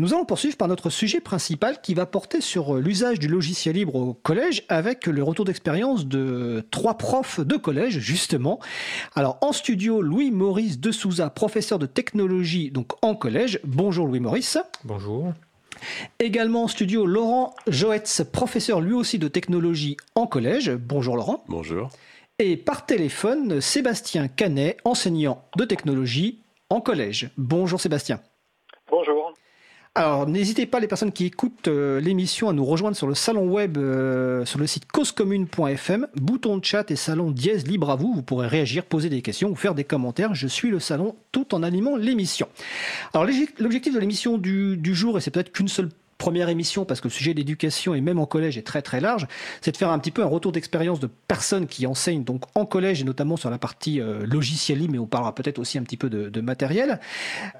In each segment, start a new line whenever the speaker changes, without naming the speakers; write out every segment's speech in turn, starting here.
Nous allons poursuivre par notre sujet principal qui va porter sur euh, l'usage du logiciel libre au collège avec le retour d'expérience de trois profs de collège justement. Alors en studio Louis-Maurice de Souza, professeur de technologie donc en collège. Bonjour Louis-Maurice.
Bonjour.
Également en studio Laurent Joetz, professeur lui aussi de technologie en collège. Bonjour Laurent.
Bonjour.
Et par téléphone Sébastien Canet, enseignant de technologie en collège. Bonjour Sébastien.
Bonjour.
Alors, n'hésitez pas, les personnes qui écoutent euh, l'émission, à nous rejoindre sur le salon web, euh, sur le site causecommune.fm, bouton de chat et salon dièse libre à vous. Vous pourrez réagir, poser des questions ou faire des commentaires. Je suis le salon tout en animant l'émission. Alors, l'objectif de l'émission du, du jour, et c'est peut-être qu'une seule première émission, parce que le sujet d'éducation et même en collège est très très large, c'est de faire un petit peu un retour d'expérience de personnes qui enseignent donc en collège et notamment sur la partie euh, logicielle, mais on parlera peut-être aussi un petit peu de, matériel.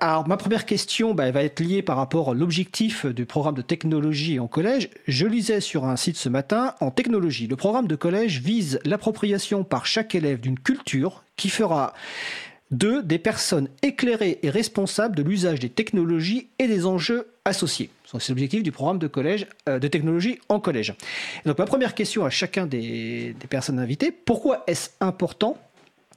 Alors ma première question bah, elle va être liée par rapport à l'objectif du programme de technologie en collège. Je lisais sur un site ce matin, en technologie, le programme de collège vise l'appropriation par chaque élève d'une culture qui fera d'eux des personnes éclairées et responsables de l'usage des technologies et des enjeux associés. C'est l'objectif du programme de euh, technologie en collège. donc ma première question à chacun des, personnes invitées, pourquoi est-ce important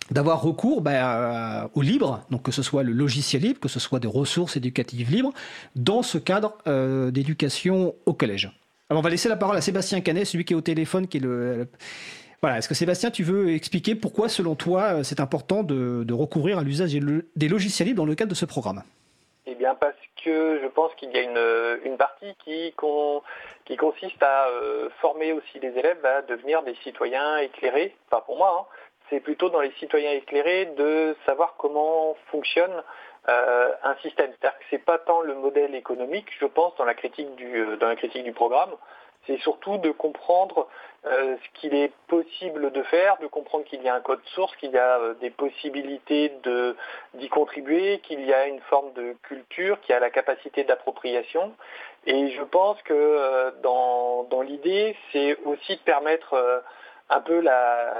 d'avoir recours bah, au libre, donc que ce soit le logiciel libre, que ce soit des ressources éducatives libres, dans ce cadre euh, d'éducation au collège? Alors on va laisser la parole à Sébastien Canet, celui qui est au téléphone, qui est le... Voilà, est-ce que Sébastien, tu veux expliquer pourquoi, selon toi, euh, c'est important de, recourir à l'usage des logiciels libres dans le cadre de ce programme?
Que je pense qu'il y a une, partie qui, consiste à euh, former aussi les élèves à devenir des citoyens éclairés. Enfin, pour moi, hein, c'est plutôt dans les citoyens éclairés de savoir comment fonctionne euh, un système. C'est-à-dire que c'est pas tant le modèle économique, je pense, dans la critique du, euh, dans la critique du programme, c'est surtout de comprendre euh, ce qu'il est possible de faire, de comprendre qu'il y a un code source, qu'il y a euh, des possibilités d'y contribuer, qu'il y a une forme de culture, qu'il y a la capacité d'appropriation. Et je pense que euh, dans, l'idée, c'est aussi de permettre un peu la,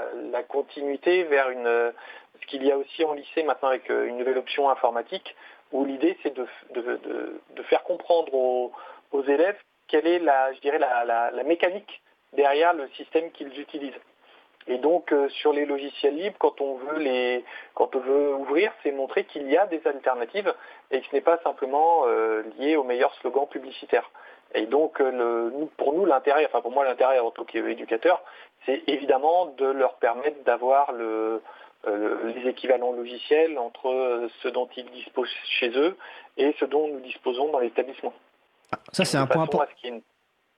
continuité vers une ce qu'il y a aussi en lycée maintenant avec une nouvelle option informatique, où l'idée c'est de, faire comprendre aux, aux élèves quelle est la, je dirais, la, mécanique derrière le système qu'ils utilisent. Et donc euh, sur les logiciels libres, quand on veut les, quand on veut ouvrir, c'est montrer qu'il y a des alternatives et que ce n'est pas simplement euh, lié au meilleur slogan publicitaire. Et donc euh, pour nous l'intérêt, enfin pour moi l'intérêt en tant qu'éducateur, c'est évidemment de leur permettre d'avoir les équivalents logiciels entre ce dont ils disposent chez eux et ce dont nous disposons dans l'établissement.
Ça, c'est un point important.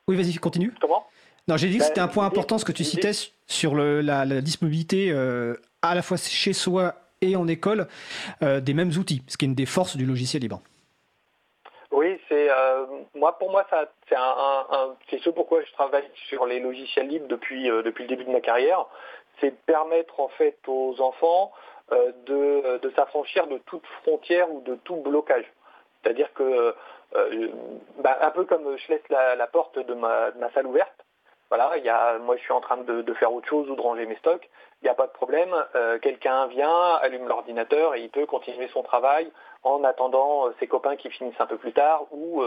Oui, vas-y, continue.
Comment?
Non, j'ai dit que bah, c'était un point important ce que tu citais sur la, disponibilité euh, à la fois chez soi et en école euh, des mêmes outils, ce qui est une des forces du logiciel libre.
Oui, c'est euh, moi pour moi ça c'est un, c'est ce pourquoi je travaille sur les logiciels libres depuis depuis le début de ma carrière, c'est de permettre en fait aux enfants de, de s'affranchir de toute frontière ou de tout blocage. C'est-à-dire que euh, bah, un peu comme je laisse la, porte de ma, salle ouverte, voilà, il y a, moi je suis en train de, faire autre chose ou de ranger mes stocks, il n'y a pas de problème, euh, quelqu'un vient, allume l'ordinateur et il peut continuer son travail en attendant euh, ses copains qui finissent un peu plus tard ou,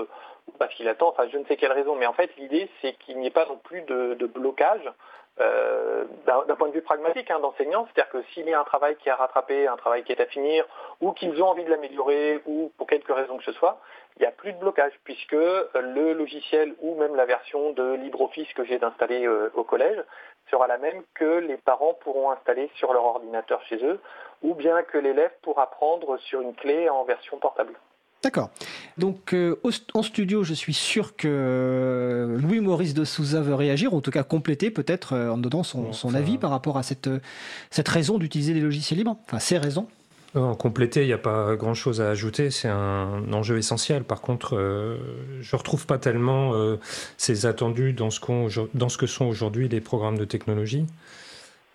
parce qu'il attend, enfin je ne sais quelle raison, mais en fait l'idée c'est qu'il n'y ait pas non plus de blocage euh, d'un point de vue pragmatique hein, d'enseignant, c'est-à-dire que s'il y a un travail qui est à rattraper, un travail qui est à finir, ou qu'ils ont envie de l'améliorer, ou pour quelque raison que ce soit, il n'y a plus de blocage, puisque le logiciel ou même la version de LibreOffice que j'ai installé euh, au collège sera la même que les parents pourront installer sur leur ordinateur chez eux, ou bien que l'élève pourra prendre sur une clé en version portable.
D'accord. Donc euh, en studio, je suis sûr que euh, Louis-Maurice de Souza veut réagir, ou en tout cas compléter peut-être euh, en donnant son, avis par rapport à cette, cette raison d'utiliser les logiciels libres, enfin ces raisons.
En compléter, il n'y a pas grand-chose à ajouter, c'est un enjeu essentiel. Par contre, je ne retrouve pas tellement ces attendus dans ce, dans ce que sont aujourd'hui les programmes de technologie.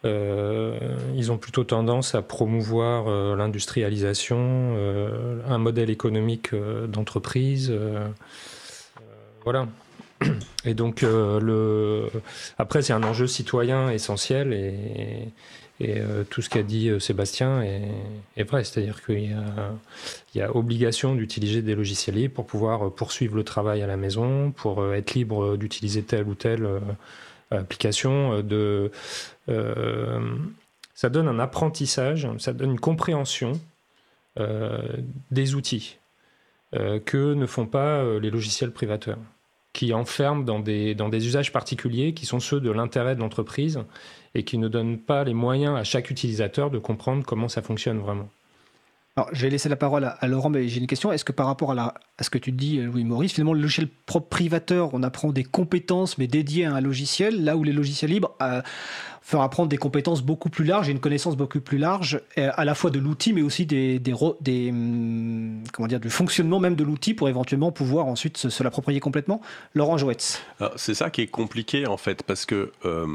Euh, ils ont plutôt tendance à promouvoir euh, l'industrialisation, euh, un modèle économique d'entreprise. voilà. et donc, le... après, c'est un enjeu citoyen essentiel et, tout ce qu'a dit Sébastien est, vrai. C'est-à-dire qu'il y, y a, obligation d'utiliser des logiciels libres pour pouvoir poursuivre le travail à la maison, pour être libre d'utiliser telle ou telle application. De, ça donne un apprentissage, ça donne une compréhension euh, des outils euh, que ne font pas euh, les logiciels privateurs, qui enferment dans des, dans des usages particuliers qui sont ceux de l'intérêt de l'entreprise et qui ne donnent pas les moyens à chaque utilisateur de comprendre comment ça fonctionne vraiment.
Alors, je vais laisser la parole à, Laurent, mais j'ai une question. Est-ce que par rapport à, ce que tu dis, Louis-Maurice, finalement, le logiciel propre privateur, on apprend des compétences, mais dédiées à un logiciel, là où les logiciels libres euh, font apprendre des compétences beaucoup plus larges et une connaissance beaucoup plus large, euh, à la fois de l'outil, mais aussi des, des, hum, comment dire, du fonctionnement même de l'outil pour éventuellement pouvoir ensuite se, l'approprier complètement? Laurent Jouetz.
C'est ça qui est compliqué, en fait, parce que... Euh,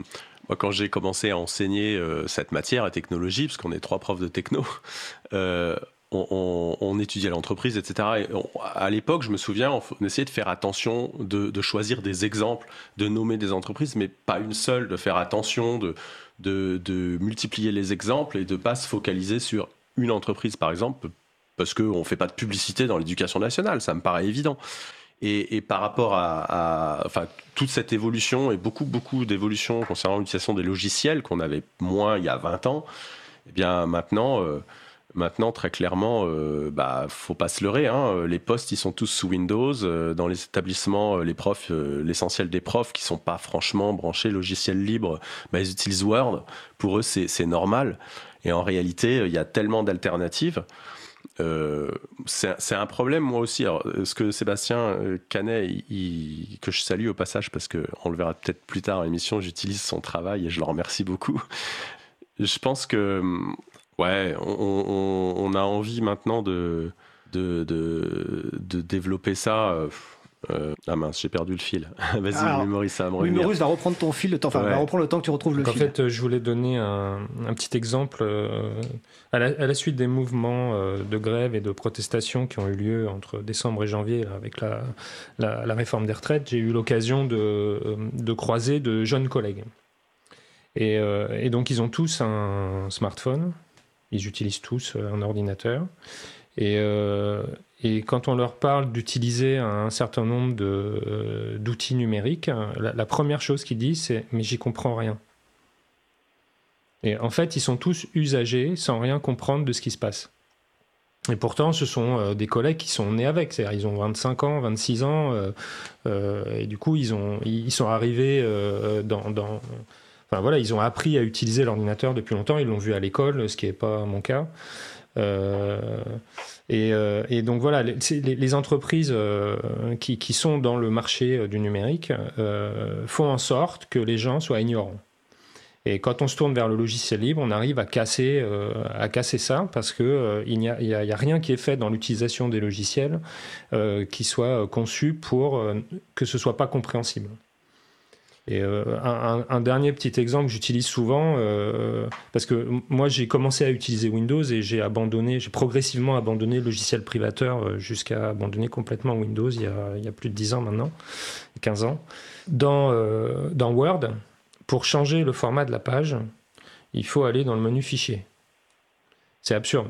moi, quand j'ai commencé à enseigner euh, cette matière, la technologie, parce qu'on est trois profs de techno, euh, on, étudiait l'entreprise, etc. à l'époque, je me souviens, on, essayait de faire attention, de, choisir des exemples, de nommer des entreprises, mais pas une seule, de faire attention, de, de, multiplier les exemples et de ne pas se focaliser sur une entreprise, par exemple, parce qu'on ne fait pas de publicité dans l'éducation nationale, ça me paraît évident. Et, par rapport à, enfin, toute cette évolution et beaucoup, beaucoup d'évolutions concernant l'utilisation des logiciels qu'on avait moins il y a 20 ans, eh bien maintenant, euh, maintenant très clairement, euh, bah, faut pas se leurrer. Hein, les postes, ils sont tous sous Windows. Euh, dans les établissements, les profs, l'essentiel des profs qui sont pas franchement branchés logiciel libre, bah, ils utilisent Word. Pour eux, c'est normal. Et en réalité, il y a tellement d'alternatives. Euh, c'est un problème moi aussi. Ce que Sébastien euh, Canet, que je salue au passage parce qu'on le verra peut-être plus tard dans l'émission, j'utilise son travail et je le remercie beaucoup. Je pense que, ouais, on, a envie maintenant de, de, de développer ça. Euh, euh, ah mince, j'ai perdu le fil. Vas-y, Maurice, ça va me
revenir. Maurice va reprendre ton fil, le temps, enfin, va reprendre le temps que tu retrouves le fil.
En fait, euh, je voulais donner un, petit exemple. Euh, à, la, suite des mouvements de grève et de protestation qui ont eu lieu entre décembre et janvier avec la, la, réforme des retraites, j'ai eu l'occasion de, de, croiser de jeunes collègues. Et, et donc, ils ont tous un smartphone. Ils utilisent tous un ordinateur. Et, et quand on leur parle d'utiliser un certain nombre euh, d'outils numériques, la, première chose qu'ils disent, c'est Mais j'y comprends rien. Et en fait, ils sont tous usagers sans rien comprendre de ce qui se passe. Et pourtant, ce sont euh, des collègues qui sont nés avec. C'est-à-dire, ils ont 25 ans, 26 ans. Euh, et du coup, ils, ont, ils sont arrivés dans, dans. Enfin voilà, ils ont appris à utiliser l'ordinateur depuis longtemps. Ils l'ont vu à l'école, ce qui n'est pas mon cas. Euh, et, donc voilà, les, entreprises euh, qui, sont dans le marché euh, du numérique font en sorte que les gens soient ignorants. Et quand on se tourne vers le logiciel libre, on arrive à casser, ça parce qu'il n'y a, rien qui est fait dans l'utilisation des logiciels qui soit conçu pour que ce soit pas compréhensible. Et euh, un, dernier petit exemple que j'utilise souvent, euh, parce que moi j'ai commencé à utiliser Windows et j'ai abandonné, j'ai progressivement abandonné le logiciel privateur euh, jusqu'à abandonner complètement Windows il y, a, plus de 10 ans maintenant, 15 ans. Dans Word, pour changer le format de la page, il faut aller dans le menu fichier. C'est absurde.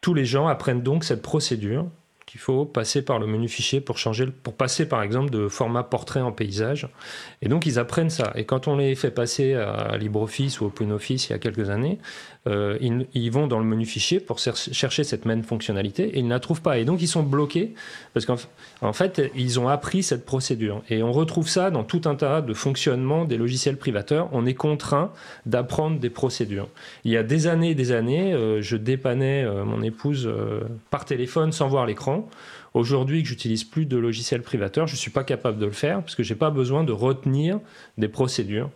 Tous les gens apprennent donc cette procédure il faut passer par le menu fichier pour changer, pour passer par exemple de format portrait en paysage. Et donc ils apprennent ça. Et quand on les fait passer à LibreOffice ou OpenOffice il y a quelques années, euh, ils, vont dans le menu fichier pour chercher cette même fonctionnalité et ils ne la trouvent pas. Et donc ils sont bloqués parce qu'en fait ils ont appris cette procédure. Et on retrouve ça dans tout un tas de fonctionnements des logiciels privateurs. On est contraint d'apprendre des procédures. Il y a des années et des années, euh, je dépannais euh, mon épouse par téléphone sans voir l'écran. Aujourd'hui, que j'utilise plus de logiciels privateurs, je ne suis pas capable de le faire parce que je n'ai pas besoin de retenir des procédures.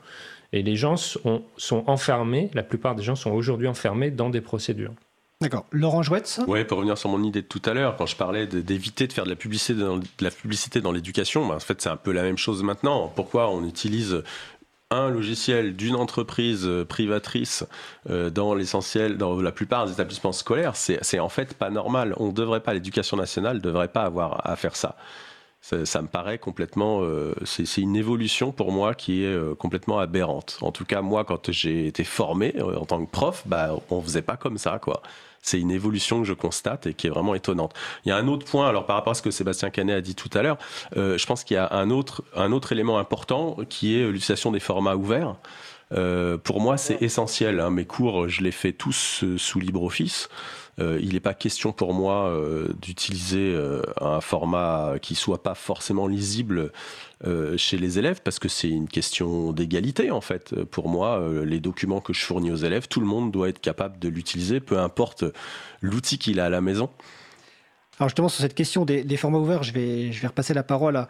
Et les gens sont, sont enfermés, la plupart des gens sont aujourd'hui enfermés dans des procédures.
D'accord. Laurent Jouette
Oui, pour revenir sur mon idée de tout à l'heure, quand je parlais d'éviter de faire de la publicité dans, de la publicité dans l'éducation, ben, en fait, c'est un peu la même chose maintenant. Pourquoi on utilise un logiciel d'une entreprise euh, privatrice euh, dans l'essentiel, dans la plupart des établissements scolaires, c'est en fait pas normal. On devrait pas, l'éducation nationale ne devrait pas avoir à faire ça. Ça, me paraît complètement. c'est une évolution pour moi qui est complètement aberrante. En tout cas, moi, quand j'ai été formé en tant que prof, bah, on faisait pas comme ça, quoi c'est une évolution que je constate et qui est vraiment étonnante. Il y a un autre point, alors par rapport à ce que Sébastien Canet a dit tout à l'heure, je pense qu'il y a un autre, un autre élément important qui est l'utilisation des formats ouverts. Euh, pour moi, c'est essentiel. Hein. Mes cours, je les fais tous euh, sous LibreOffice. Euh, il n'est pas question pour moi d'utiliser un format qui soit pas forcément lisible chez les élèves parce que c'est une question d'égalité en fait. Pour moi, les documents que je fournis aux élèves, tout le monde doit être capable de l'utiliser, peu importe l'outil qu'il a à la maison.
Alors justement sur cette question des, des, formats ouverts, je vais, je vais repasser la parole à,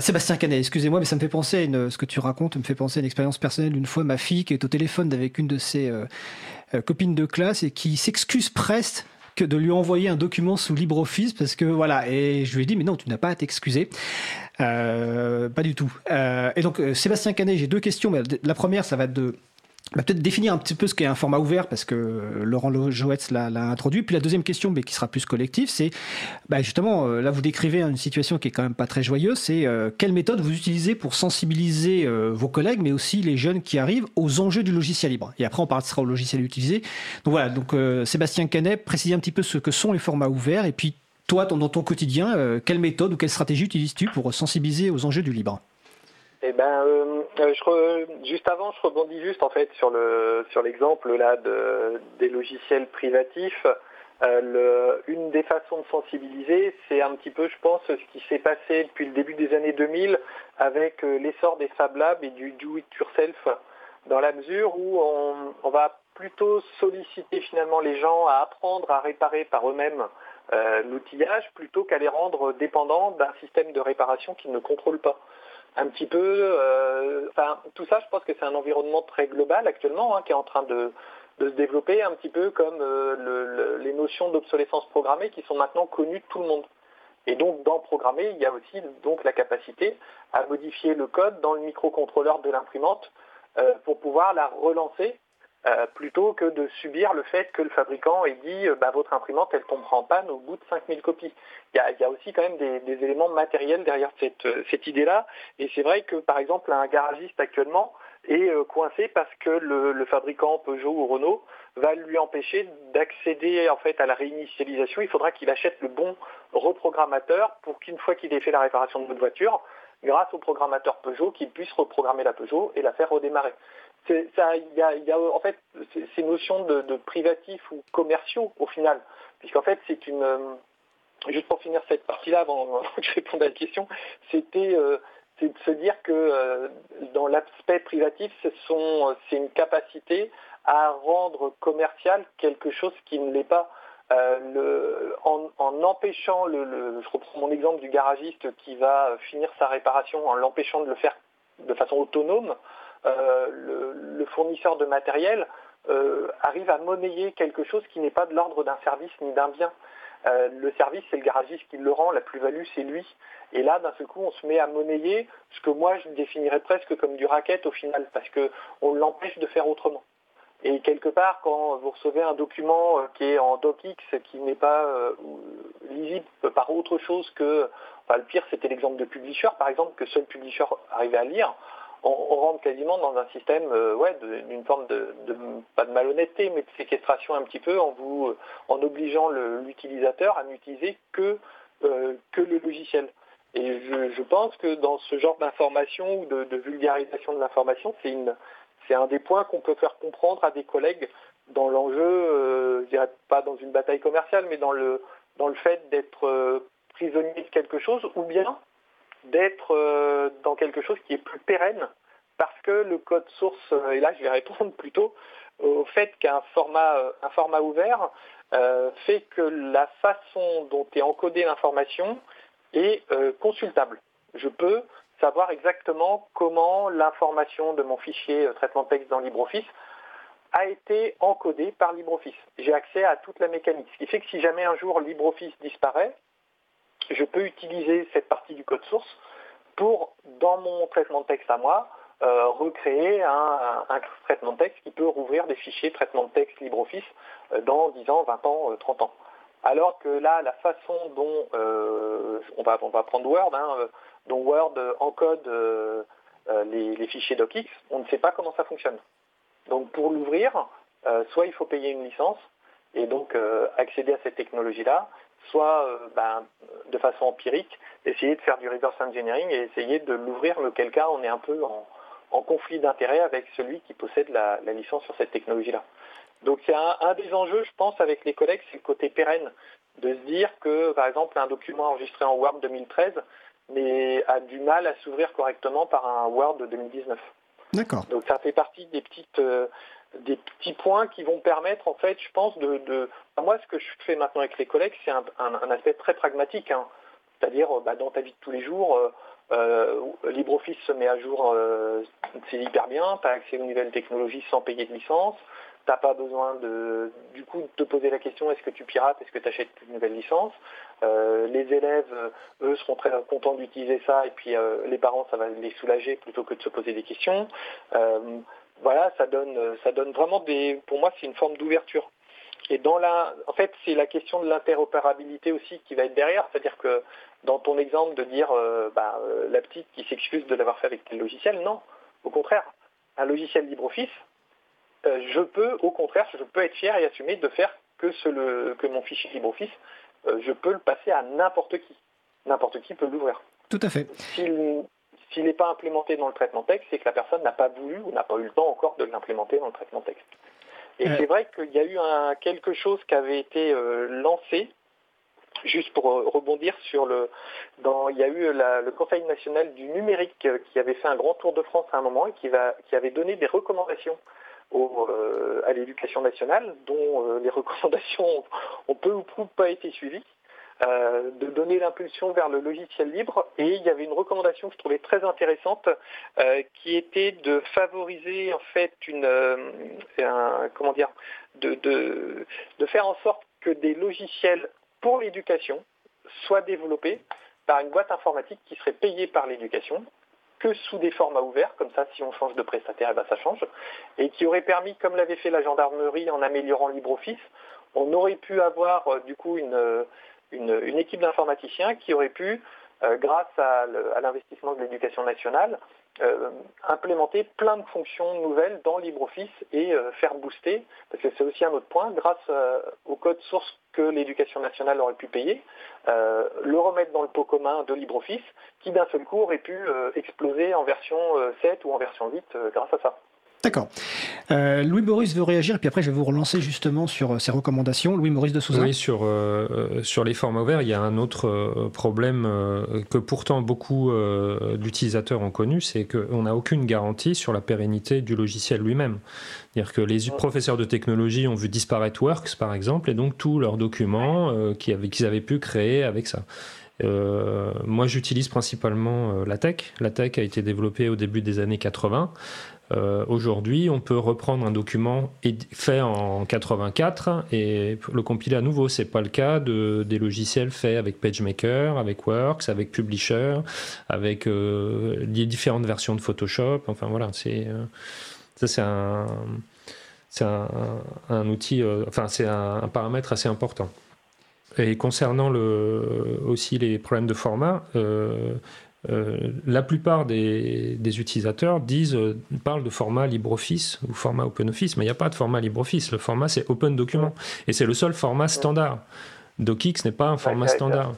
Sébastien Canet, excusez-moi, mais ça me fait penser à une, ce que tu racontes, me fait penser à une expérience personnelle d'une fois ma fille qui est au téléphone avec une de ses euh, euh, copines de classe et qui s'excuse presque que de lui envoyer un document sous LibreOffice parce que voilà et je lui ai dit mais non tu n'as pas à t'excuser. Euh, pas du tout. Et donc Sébastien Canet j'ai deux questions mais la première ça va de bah, peut-être définir un petit peu ce qu'est un format ouvert parce que Laurent Joetz l'a introduit. Puis la deuxième question, mais qui sera plus collective, c'est bah, justement, euh, là vous décrivez une situation qui est quand même pas très joyeuse, c'est euh, quelle méthode vous utilisez pour sensibiliser euh, vos collègues, mais aussi les jeunes qui arrivent aux enjeux du logiciel libre? Et après on passera au logiciel utilisé. Donc voilà, donc Sébastien Canet, précisez un petit peu ce que sont les formats ouverts et puis toi, dans ton quotidien, quelle méthode ou quelle stratégie utilises-tu pour sensibiliser aux enjeux du libre?
Eh ben, euh, euh, juste avant, je rebondis juste en fait sur le sur l'exemple là de, des logiciels privatifs. Euh, une des façons de sensibiliser, c'est un petit peu, je pense, ce qui s'est passé depuis le début des années 2000 avec l'essor des Fab Labs et du do it yourself, dans la mesure où on, on va plutôt solliciter finalement les gens à apprendre à réparer par eux-mêmes l'outillage plutôt qu'à les rendre dépendants d'un système de réparation qu'ils ne contrôlent pas un petit peu. Euh, enfin, tout ça, je pense que c'est un environnement très global actuellement hein, qui est en train de, se développer, un petit peu comme euh, les notions d'obsolescence programmée qui sont maintenant connues de tout le monde. Et donc, dans programmer, il y a aussi donc la capacité à modifier le code dans le microcontrôleur de l'imprimante euh, pour pouvoir la relancer euh, plutôt que de subir le fait que le fabricant ait dit euh, bah, votre imprimante elle tombera en panne au bout de 5000 copies. Il y a, aussi quand même des, éléments matériels derrière cette, euh, cette idée-là. Et c'est vrai que par exemple un garagiste actuellement est coincé parce que le, fabricant Peugeot ou Renault va lui empêcher d'accéder en fait à la réinitialisation. Il faudra qu'il achète le bon reprogrammateur pour qu'une fois qu'il ait fait la réparation de votre voiture, grâce au programmateur Peugeot, qu'il puisse reprogrammer la Peugeot et la faire redémarrer il y a, en fait ces notions de, privatifs ou commerciaux au final, puisqu'en fait c'est une euh, juste pour finir cette partie-là avant, que je réponde à la question, c'était euh, de se dire que euh, dans l'aspect privatif, c'est une capacité à rendre commercial quelque chose qui ne l'est pas. en, empêchant le, je reprends mon exemple du garagiste qui va finir sa réparation en l'empêchant de le faire de façon autonome, euh, le, fournisseur de matériel euh, arrive à monnayer quelque chose qui n'est pas de l'ordre d'un service ni d'un bien. Euh, le service, c'est le garagiste qui le rend, la plus-value, c'est lui. Et là, d'un seul coup, on se met à monnayer ce que moi, je définirais presque comme du racket au final, parce qu'on l'empêche de faire autrement. Et quelque part, quand vous recevez un document qui est en docx, qui n'est pas lisible par autre chose que, le pire, c'était l'exemple de Publisher, par exemple, que seul Publisher arrivait à lire, on, rentre quasiment dans un système euh, ouais, d'une forme de, pas de malhonnêteté, mais de séquestration un petit peu en vous en obligeant l'utilisateur à n'utiliser que, euh, le logiciel. Et je, pense que dans ce genre d'information ou de, vulgarisation de l'information, c'est un des points qu'on peut faire comprendre à des collègues dans l'enjeu, euh, je dirais pas dans une bataille commerciale, mais dans le, dans le fait d'être euh, prisonnier de quelque chose, ou bien d'être euh, dans quelque chose qui est plus pérenne parce que le code source, euh, et là je vais répondre plutôt au fait qu'un format, euh, un format ouvert fait que la façon dont est encodée l'information est consultable. Je peux savoir exactement comment l'information de mon fichier traitement texte dans LibreOffice a été encodée par LibreOffice. J'ai accès à toute la mécanique. Ce qui fait que si jamais un jour LibreOffice disparaît, je peux utiliser cette partie du code source pour, dans mon traitement de texte à moi, euh, recréer un, traitement de texte qui peut rouvrir des fichiers traitement de texte LibreOffice euh, dans 10 ans, 20 ans, 30 euh, ans. Alors que là, la façon dont on, va, prendre Word, hein, dont Word encode les, fichiers docx, on ne sait pas comment ça fonctionne. Donc pour l'ouvrir, soit il faut payer une licence et donc accéder à cette technologie-là, soit euh, ben, de façon empirique, essayer de faire du reverse engineering et essayer de l'ouvrir, mais auquel cas on est un peu en, conflit d'intérêt avec celui qui possède la, licence sur cette technologie-là. Donc c'est un, des enjeux, je pense, avec les collègues, c'est le côté pérenne, de se dire que, par exemple, un document enregistré en Word 2013 mais a du mal à s'ouvrir correctement par un Word de 2019.
D'accord.
Donc ça fait partie des petites, euh, des petits points qui vont permettre, en fait, je pense, de... Moi, ce que je fais maintenant avec les collègues, c'est un, aspect très pragmatique. Hein. C'est-à-dire, bah, dans ta vie de tous les jours, euh, euh, LibreOffice se met à jour, euh, c'est hyper bien, tu as accès aux nouvelles technologies sans payer de licence, tu n'as pas besoin de, du coup, de te poser la question, est-ce que tu pirates, est-ce que tu achètes une nouvelle licence Les élèves, eux, seront très contents d'utiliser ça, et puis les parents, ça va les soulager plutôt que de se poser des questions voilà, ça donne, ça donne vraiment des, pour moi, c'est une forme d'ouverture. Et dans la, en fait, c'est la question de l'interopérabilité aussi qui va être derrière, c'est-à-dire que dans ton exemple de dire euh, bah, euh, la petite qui s'excuse de l'avoir fait avec tel logiciel, non, au contraire, un logiciel LibreOffice, euh, je peux, au contraire, je peux être fier et assumer de faire que, ce, le, que mon fichier LibreOffice, je peux le passer à n'importe qui. N'importe qui peut l'ouvrir.
Tout à fait.
S'il n'est pas implémenté dans le traitement texte, c'est que la personne n'a pas voulu ou n'a pas eu le temps encore de l'implémenter dans le traitement texte. Et euh. c'est vrai qu'il y a eu un, quelque chose qui avait été euh, lancé, juste pour euh, rebondir sur le... Dans, il y a eu le Conseil national du numérique qui avait fait un grand tour de France à un moment et qui, va, qui avait donné des recommandations à l'éducation nationale, dont les recommandations ont peu ou prou pas été suivies. Euh, de donner l'impulsion vers le logiciel libre. Et il y avait une recommandation que je trouvais très intéressante, euh, qui était de favoriser en fait une, euh, comment dire, de, de, faire en sorte que des logiciels pour l'éducation soient développés par une boîte informatique qui serait payée par l'éducation que sous des formats ouverts, comme ça si on change de prestataire, eh ben, ça change, et qui aurait permis, comme l'avait fait la gendarmerie en améliorant LibreOffice, on aurait pu avoir du coup une, une, équipe d'informaticiens qui aurait pu, euh, grâce à, l'investissement de l'éducation nationale, euh, implémenter plein de fonctions nouvelles dans LibreOffice et euh, faire booster, parce que c'est aussi un autre point, grâce au code source que l'éducation nationale aurait pu payer, le remettre dans le pot commun de LibreOffice, qui d'un seul coup aurait pu exploser en version 7 ou en version 8 grâce à ça.
D'accord. Euh, Louis Maurice veut réagir, puis après je vais vous relancer justement sur ses euh, recommandations. Louis Maurice de Souza.
Oui, sur, euh, sur les formats ouverts, il y a un autre problème que pourtant beaucoup d'utilisateurs ont connu, c'est qu'on n'a aucune garantie sur la pérennité du logiciel lui-même. C'est-à-dire que les professeurs de technologie ont vu disparaître Works, par exemple, et donc tous leurs documents qu'ils avaient, avaient pu créer avec ça. moi, j'utilise principalement la tech. La tech a été développée au début des années 80. Euh, aujourd'hui, on peut reprendre un document fait en 84 et le compiler à nouveau. C'est pas le cas de, des logiciels faits avec PageMaker, avec Works, avec Publisher, avec euh, les différentes versions de Photoshop. Enfin voilà, c'est euh, ça c'est un outil, enfin c'est un, paramètre assez important. Et concernant aussi les problèmes de format, la plupart des, utilisateurs disent, euh, parlent de format LibreOffice ou format OpenOffice, mais il n'y a pas de format LibreOffice. Le format, c'est Open Document. Et c'est le seul format standard. DocX n'est pas un format standard.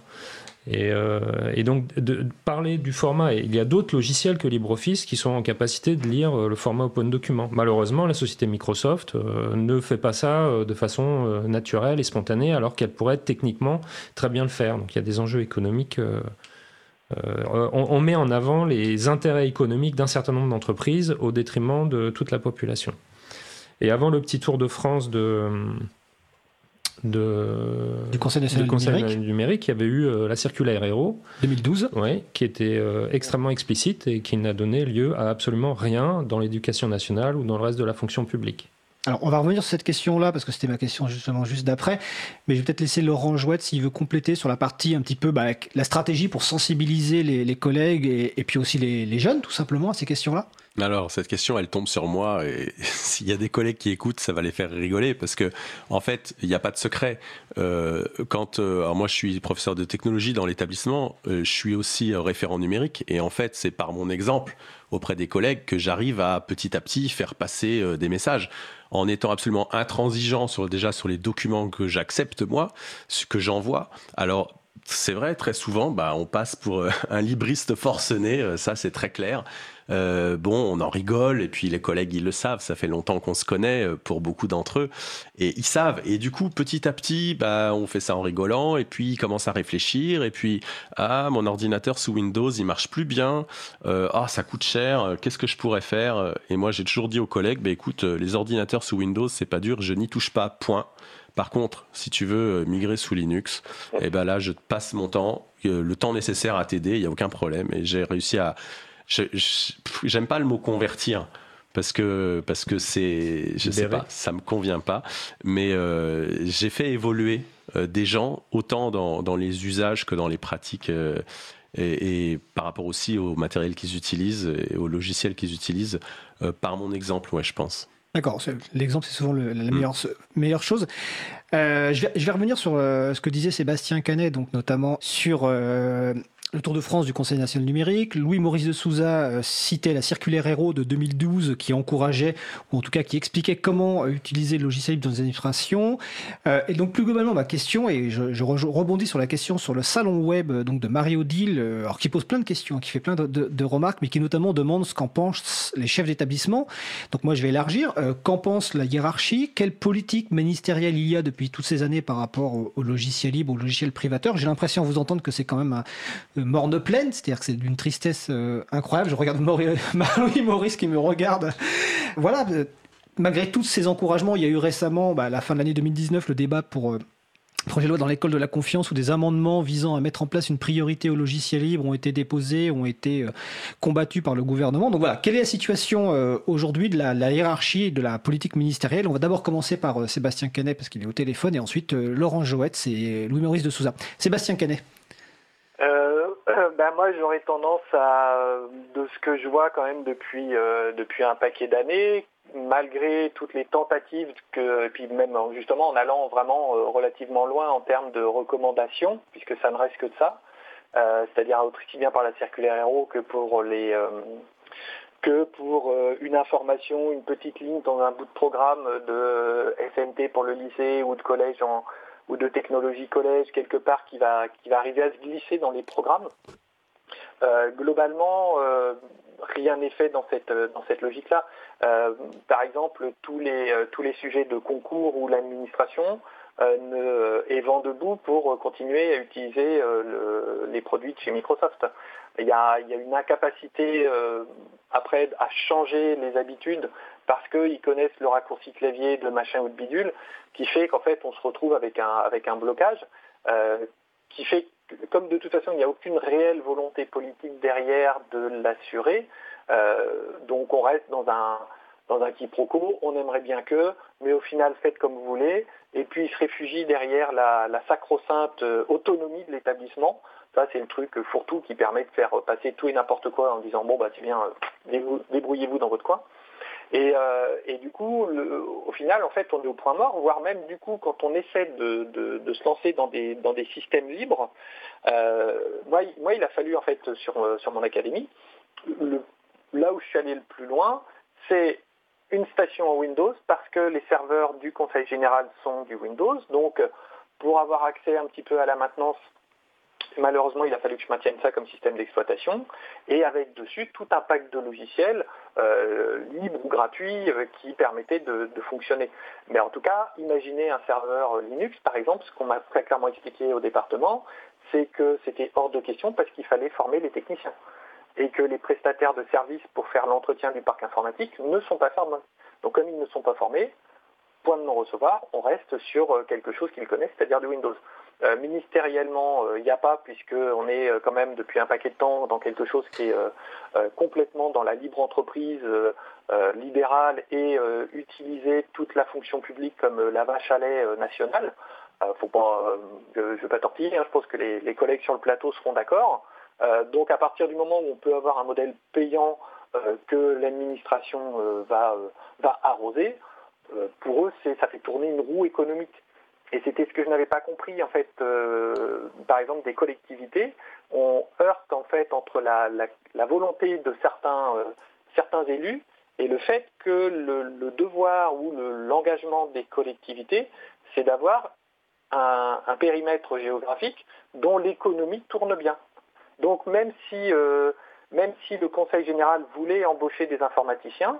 Et, euh, donc, de, parler du format, il y a d'autres logiciels que LibreOffice qui sont en capacité de lire le format Open Document. Malheureusement, la société Microsoft ne fait pas ça de façon naturelle et spontanée, alors qu'elle pourrait techniquement très bien le faire. Donc, il y a des enjeux économiques euh, on, met en avant les intérêts économiques d'un certain nombre d'entreprises au détriment de toute la population. Et avant le petit tour de France de,
du Conseil national
du, numérique. il y avait eu euh, la circulaire Héros
2012,
qui était euh, extrêmement explicite et qui n'a donné lieu à absolument rien dans l'éducation nationale ou dans le reste de la fonction publique.
Alors, on va revenir sur cette question-là, parce que c'était ma question justement juste d'après, mais je vais peut-être laisser Laurent Jouette s'il veut compléter sur la partie un petit peu bah, la stratégie pour sensibiliser les, collègues et, puis aussi les, jeunes, tout simplement, à ces questions-là.
Alors, cette question, elle tombe sur moi et s'il y a des collègues qui écoutent, ça va les faire rigoler parce que, en fait, il n'y a pas de secret. Euh, quand, euh, alors moi, je suis professeur de technologie dans l'établissement, euh, je suis aussi référent numérique et en fait, c'est par mon exemple auprès des collègues que j'arrive à petit à petit faire passer des messages en étant absolument intransigeant sur déjà sur les documents que j'accepte moi, ce que j'envoie. Alors c'est vrai, très souvent, bah, on passe pour un libriste forcené, ça c'est très clair. Euh, bon, on en rigole, et puis les collègues, ils le savent, ça fait longtemps qu'on se connaît euh, pour beaucoup d'entre eux, et ils savent. Et du coup, petit à petit, bah, on fait ça en rigolant, et puis ils commencent à réfléchir, et puis, ah, mon ordinateur sous Windows, il marche plus bien, euh, ah, ça coûte cher, qu'est-ce que je pourrais faire Et moi, j'ai toujours dit aux collègues, bah, écoute, les ordinateurs sous Windows, c'est pas dur, je n'y touche pas, point. Par contre, si tu veux migrer sous Linux, et eh ben là, je passe mon temps, le temps nécessaire à t'aider, il n'y a aucun problème. Et j'ai réussi à, j'aime pas le mot convertir parce que parce que c'est je sais pas ça me convient pas mais euh, j'ai fait évoluer euh, des gens autant dans, dans, les usages que dans les pratiques euh, et, par rapport aussi au matériel qu'ils utilisent et au logiciel qu'ils utilisent par mon exemple ouais je pense
D'accord, l'exemple c'est souvent la mm. meilleure, meilleure chose. Je, vais, je, vais, revenir sur ce que disait Sébastien Canet, donc notamment sur le Tour de France du Conseil national numérique. Louis-Maurice de Souza euh, citait la circulaire Héros de 2012 qui encourageait, ou en tout cas qui expliquait comment utiliser le logiciel dans les administrations. Euh, et donc plus globalement, ma question, et je, rebondis sur la question sur le salon web euh, donc de Marie-Odile, alors qui pose plein de questions, qui fait plein de, remarques, mais qui notamment demande ce qu'en pensent les chefs d'établissement. Donc moi je vais élargir. qu'en pense la hiérarchie? Quelle politique ministérielle il y a depuis toutes ces années par rapport au, logiciel libre, au logiciel privateur J'ai l'impression à vous entendre que c'est quand même un morne pleine, c'est-à-dire que c'est d'une tristesse euh, incroyable. Je regarde Marie Maurice qui me regarde. Voilà, euh, malgré tous ces encouragements, il y a eu récemment, bah, à la fin de l'année 2019, le débat pour euh, projet de loi dans l'école de la confiance où des amendements visant à mettre en place une priorité au logiciel libre ont été déposés, ont été combattus par le gouvernement. Donc voilà, quelle est la situation aujourd'hui de la, hiérarchie de la politique ministérielle? On va d'abord commencer par Sébastien Canet parce qu'il est au téléphone et ensuite Laurent Joette et Louis-Maurice de Souza. Sébastien Canet.
ben moi j'aurais tendance à, de ce que je vois quand même depuis, euh, depuis un paquet d'années, malgré toutes les tentatives et puis même justement en allant vraiment euh, relativement loin en termes de recommandations, puisque ça ne reste que de ça, euh, c'est-à-dire aussi bien par la circulaire Héros que pour une information, une petite ligne dans un bout de programme de SNT pour le lycée ou de collège ou de technologie collège quelque part qui va, arriver à se glisser dans les programmes. Euh, globalement, euh, rien n'est fait dans cette, dans cette logique-là. Euh, par exemple, tous les, tous les sujets de concours ou l'administration est vent debout pour continuer à utiliser les produits de chez Microsoft. Il y a, il y a une incapacité après à changer les habitudes parce qu'ils connaissent le raccourci clavier de machin ou de bidule, qui fait qu'en fait on se retrouve avec un, avec un blocage, euh, qui fait comme de toute façon il n'y a aucune réelle volonté politique derrière de l'assurer, euh, donc on reste dans un, quiproquo, on aimerait bien que, mais au final faites comme vous voulez, et puis il se réfugie derrière la, sacro-sainte euh, autonomie de l'établissement. Ça, c'est le truc fourre-tout qui permet de faire passer tout et n'importe quoi en disant bon bah c'est bien, débrouillez-vous dans votre coin. Euh, et, du coup, au final, en fait, on est au point mort, voire même du coup, quand on essaie de, se lancer dans des, systèmes libres, euh, moi, il a fallu en fait sur, sur mon académie, là où je suis allé le plus loin, c'est une station en Windows parce que les serveurs du Conseil général sont du Windows. Donc, pour avoir accès un petit peu à la maintenance, Malheureusement, il a fallu que je maintienne ça comme système d'exploitation et avec dessus tout un pack de logiciels euh, libres ou gratuits euh, qui permettaient de, fonctionner. Mais en tout cas, imaginez un serveur Linux, par exemple, ce qu'on m'a très clairement expliqué au département, c'est que c'était hors de question parce qu'il fallait former les techniciens et que les prestataires de services pour faire l'entretien du parc informatique ne sont pas formés. Donc comme ils ne sont pas formés, point de non-recevoir, on reste sur euh, quelque chose qu'ils connaissent, c'est-à-dire du Windows. Euh, ministériellement, il euh, n'y a pas, puisqu'on est euh, quand même depuis un paquet de temps dans quelque chose qui est complètement dans la libre entreprise libérale et utiliser toute la fonction publique comme la vache à lait nationale. faut je ne vais pas tortiller, hein, je pense que les, collègues sur le plateau seront d'accord. donc à partir du moment où on peut avoir un modèle payant que l'administration va arroser, pour eux, ça fait tourner une roue économique. Et c'était ce que je n'avais pas compris en fait, par exemple des collectivités. On heurte en fait entre la, volonté de certains, certains élus et le fait que le, devoir ou l'engagement des collectivités, c'est d'avoir un, périmètre géographique dont l'économie tourne bien. Donc même si, euh, même si le Conseil général voulait embaucher des informaticiens,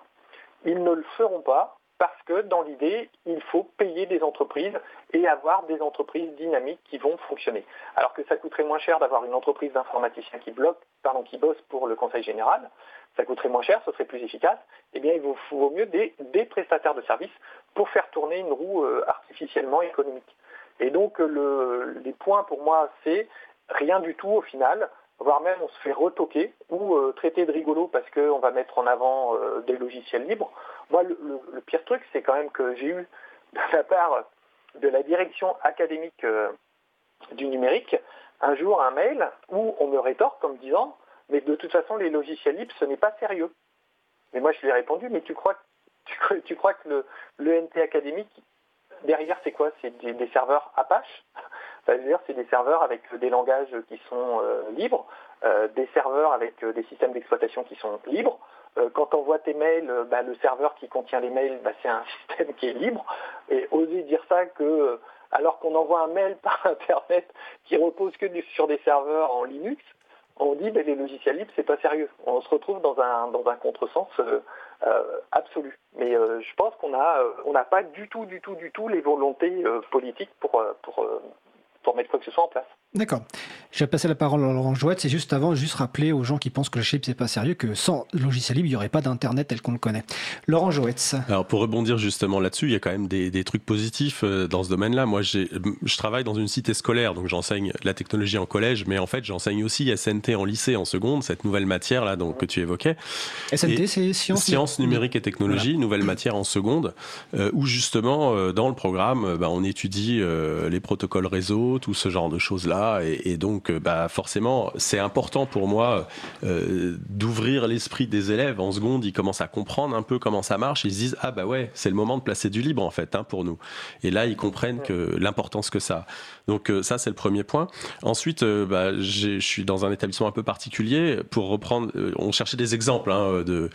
ils ne le feront pas parce que dans l'idée, il faut payer des entreprises et avoir des entreprises dynamiques qui vont fonctionner. Alors que ça coûterait moins cher d'avoir une entreprise d'informaticiens qui bloque, pardon, qui bosse pour le Conseil général, ça coûterait moins cher, ce serait plus efficace, eh bien il vaut, mieux des, prestataires de services pour faire tourner une roue euh, artificiellement économique. Et donc le, les points pour moi, c'est rien du tout au final, voire même on se fait retoquer ou euh, traiter de rigolo parce qu'on va mettre en avant euh, des logiciels libres. Moi, le, pire truc, c'est quand même que j'ai eu de la part de la direction académique du numérique un jour un mail où on me rétorque comme disant mais de toute façon, les logiciels libres, ce n'est pas sérieux. Mais moi, je lui ai répondu, mais tu crois, tu, crois que le NT académique, derrière, c'est quoi? C'est des, serveurs Apache? C'est-à-dire, c'est des serveurs avec des langages qui sont euh, libres, euh, des serveurs avec euh, des systèmes d'exploitation qui sont libres. quand on voit tes mails, bah, le serveur qui contient les mails, bah, c'est un système qui est libre. Et oser dire ça que, alors qu'on envoie un mail par Internet qui repose que sur des serveurs en Linux, on dit les logiciels libres, c'est pas sérieux. On se retrouve dans un, contresens absolu. Mais je pense qu'on n'a pas du tout, du tout, du tout les volontés politiques pour, pour mettre quoi que ce soit en place.
D'accord. Je vais passer la parole à Laurent Jouette. C'est juste avant, juste rappeler aux gens qui pensent que le chip c'est pas sérieux que sans logiciel libre, il n'y aurait pas d'internet tel qu'on le connaît. Laurent Jouette.
Alors pour rebondir justement là-dessus, il y a quand même des, des trucs positifs euh, dans ce domaine-là. Moi, j'ai, je travaille dans une cité scolaire, donc j'enseigne la technologie en collège, mais en fait, j'enseigne aussi SNT en lycée en seconde, cette nouvelle matière là donc que tu évoquais.
SNT, c'est sciences,
sciences numériques et technologies, nouvelle matière en seconde, euh, où justement euh, dans le programme, bah, on étudie les protocoles réseau, tout ce genre de choses et, et donc donc, euh, bah, forcément, c'est important pour moi euh, d'ouvrir l'esprit des élèves. En seconde, ils commencent à comprendre un peu comment ça marche. Ils se disent, ah bah ouais, c'est le moment de placer du libre, en fait, hein, pour nous. Et là, ils comprennent que l'importance que ça a. Donc euh, ça, c'est le premier point. Ensuite, bah, je suis dans un établissement un peu particulier. Pour reprendre, on cherchait des exemples hein, de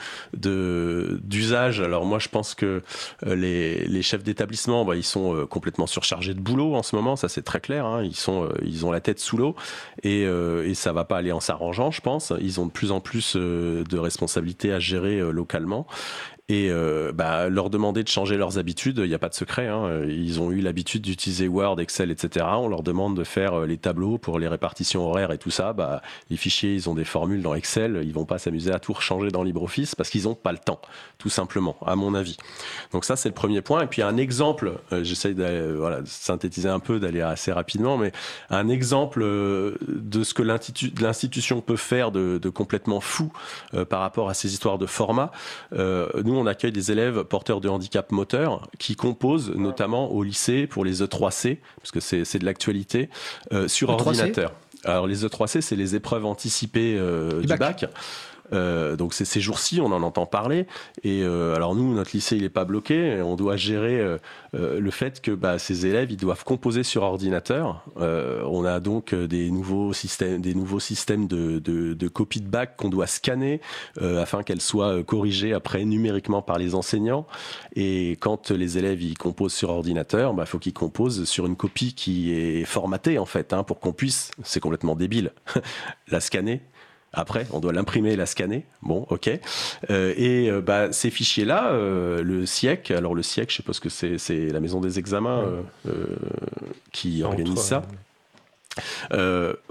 d'usage. Alors moi, je pense que les, les chefs d'établissement, bah, ils sont complètement surchargés de boulot en ce moment. Ça, c'est très clair. Hein. Ils sont, ils ont la tête sous l'eau et, euh, et ça va pas aller en s'arrangeant, je pense. Ils ont de plus en plus euh, de responsabilités à gérer euh, localement et euh, bah, leur demander de changer leurs habitudes, il n'y a pas de secret. Hein. Ils ont eu l'habitude d'utiliser Word, Excel, etc. On leur demande de faire euh, les tableaux pour les répartitions horaires et tout ça. Bah, les fichiers, ils ont des formules dans Excel. Ils vont pas s'amuser à tout changer dans LibreOffice parce qu'ils n'ont pas le temps, tout simplement, à mon avis. Donc ça, c'est le premier point. Et puis un exemple, euh, j'essaye de, voilà, synthétiser un peu, d'aller assez rapidement, mais un exemple de ce que l'institution peut faire de, de complètement fou par rapport à ces histoires de format. nous, on accueille des élèves porteurs de handicap moteur qui composent notamment au lycée pour les E3C, parce que c'est de l'actualité, euh, sur e ordinateur. Alors les E3C, c'est les épreuves anticipées euh, du bac. Euh, donc ces jours-ci, on en entend parler. Et euh, alors nous, notre lycée, il n'est pas bloqué. On doit gérer euh, le fait que bah, ces élèves, ils doivent composer sur ordinateur. on a donc des nouveaux systèmes, des nouveaux systèmes de, de, de copie de bac qu'on doit scanner afin qu'elles soient corrigées après numériquement par les enseignants. Et quand les élèves ils composent sur ordinateur, il bah, faut qu'ils composent sur une copie qui est formatée en fait, hein, pour qu'on puisse, c'est complètement débile, la scanner après, on doit l'imprimer et la scanner. Bon, ok. Euh, et euh, bah, ces fichiers-là, euh, le SIEC, alors le SIEC, je sais pas ce que c'est, c'est la maison des examens qui organise ça,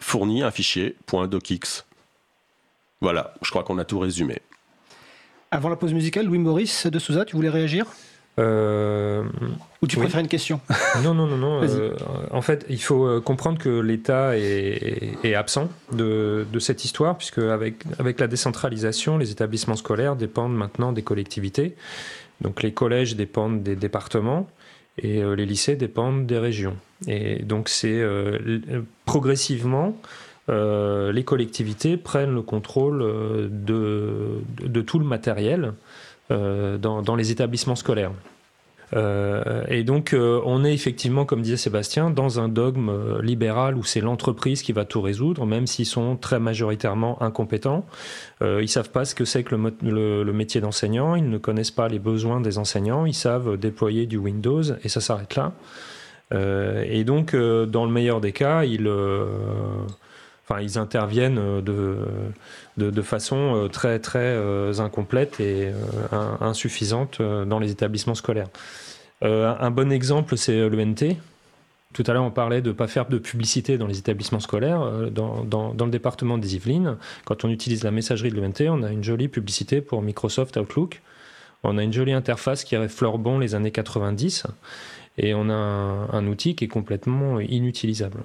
fournit un fichier .docx. Voilà, je crois qu'on a tout résumé.
Avant la pause musicale, Louis Maurice de Souza, tu voulais réagir?
Euh,
Ou tu préfères une question
Non, non, non, non. Euh, en fait, il faut euh, comprendre que l'État est, absent de, cette histoire, puisque avec, avec la décentralisation, les établissements scolaires dépendent maintenant des collectivités. Donc les collèges dépendent des départements et les lycées dépendent des régions. Et donc c'est progressivement, les collectivités prennent le contrôle de, de, tout le matériel dans, dans les établissements scolaires. Euh, et donc, euh, on est effectivement, comme disait Sébastien, dans un dogme euh, libéral où c'est l'entreprise qui va tout résoudre, même s'ils sont très majoritairement incompétents. Euh, ils savent pas ce que c'est que le, le, métier d'enseignant, ils ne connaissent pas les besoins des enseignants, ils savent déployer du Windows et ça s'arrête là. et donc, dans le meilleur des cas, ils ils interviennent de, de, façon très très incomplète et insuffisante dans les établissements scolaires. Euh, un bon exemple, c'est l'ENT. Tout à l'heure, on parlait de ne pas faire de publicité dans les établissements scolaires. Euh, dans, le département des Yvelines, quand on utilise la messagerie de l'ENT, on a une jolie publicité pour Microsoft Outlook. On a une jolie interface qui refleure bon les années 90. Et on a un, outil qui est complètement inutilisable.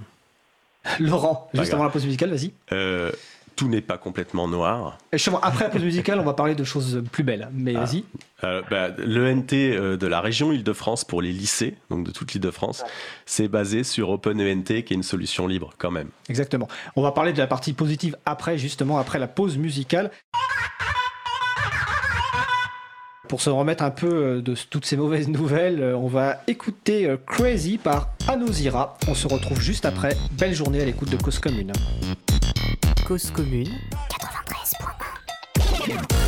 Laurent, juste avant la pause musicale, vas-y.
Euh, tout n'est pas complètement noir.
après la pause musicale, on va parler de choses plus belles. Mais ah. vas-y.
Euh, bah, L'ENT euh, de la région Île-de-France pour les lycées, donc de toute l'Île-de-France, c'est basé sur OpenENT, qui est une solution libre quand même.
Exactement. On va parler de la partie positive après, justement, après la pause musicale. Pour se remettre un peu euh, de toutes ces mauvaises nouvelles, on va écouter Crazy par Anosira. On se retrouve juste après. Belle journée à l'écoute de Cause Commune.
Cause Commune 93.1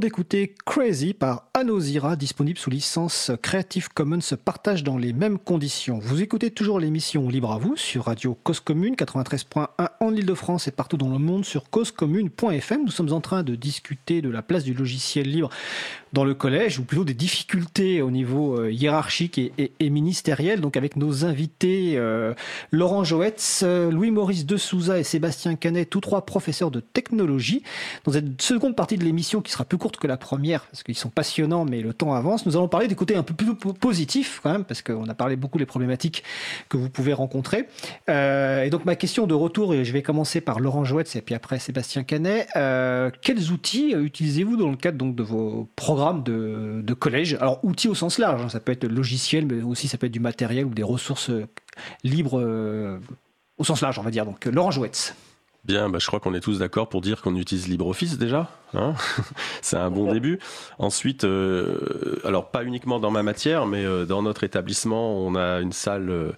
d'écouter Crazy par Anosira, disponible sous licence Creative Commons, se partage dans les mêmes conditions. Vous écoutez toujours l'émission Libre à vous sur Radio Cause Commune 93.1 en Ile-de-France et partout dans le monde sur causecommune.fm. Nous sommes en train de discuter de la place du logiciel libre dans le collège, ou plutôt des difficultés au niveau euh, hiérarchique et, ministériel. Donc avec nos invités euh, Laurent Joetz, euh, Louis-Maurice de Souza et Sébastien Canet, tous trois professeurs de technologie. Dans cette seconde partie de l'émission, qui sera plus courte que la première, parce qu'ils sont passionnants, mais le temps avance, nous allons parler des côtés un peu plus positifs quand même, parce qu'on a parlé beaucoup des problématiques que vous pouvez rencontrer. et donc ma question de retour, et je vais commencer par Laurent Joetz et puis après Sébastien Canet. quels outils utilisez-vous dans le cadre donc de vos programmes de, collège? Alors, outils au sens large, hein. ça peut être logiciel, mais aussi ça peut être du matériel ou des ressources euh, libres euh, au sens large, on va dire. Donc, euh, Laurent Jouetz.
Bien, bah, je crois qu'on est tous d'accord pour dire qu'on utilise LibreOffice déjà. Hein C'est un bon début. Ensuite, alors pas uniquement dans ma matière, mais dans notre établissement, on a une salle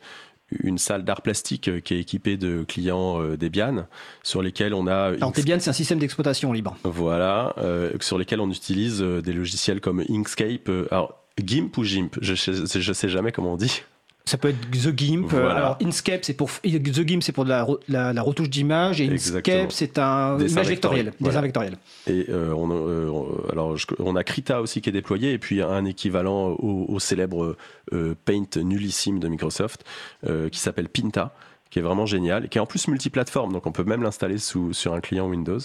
une salle d'art plastique euh, qui est équipée de clients euh, Debian, sur lesquels on a...
Alors Debian, c'est un système d'exploitation libre.
Voilà, euh, sur lesquels on utilise des logiciels comme Inkscape, alors GIMP ou GIMP, je ne sais jamais comment on dit.
Ça peut être The Gimp. Alors Inkscape, c'est pour The Gimp, c'est pour de la, la, retouche d'image, et Inkscape, c'est un image vectorielle, dessin vectoriel.
Et euh, on, euh, alors on a Krita aussi qui est déployé, et puis un équivalent au, célèbre euh, Paint nullissime de Microsoft qui s'appelle Pinta qui est vraiment génial, qui est en plus multiplateforme, donc on peut même l'installer sous, sur un client Windows.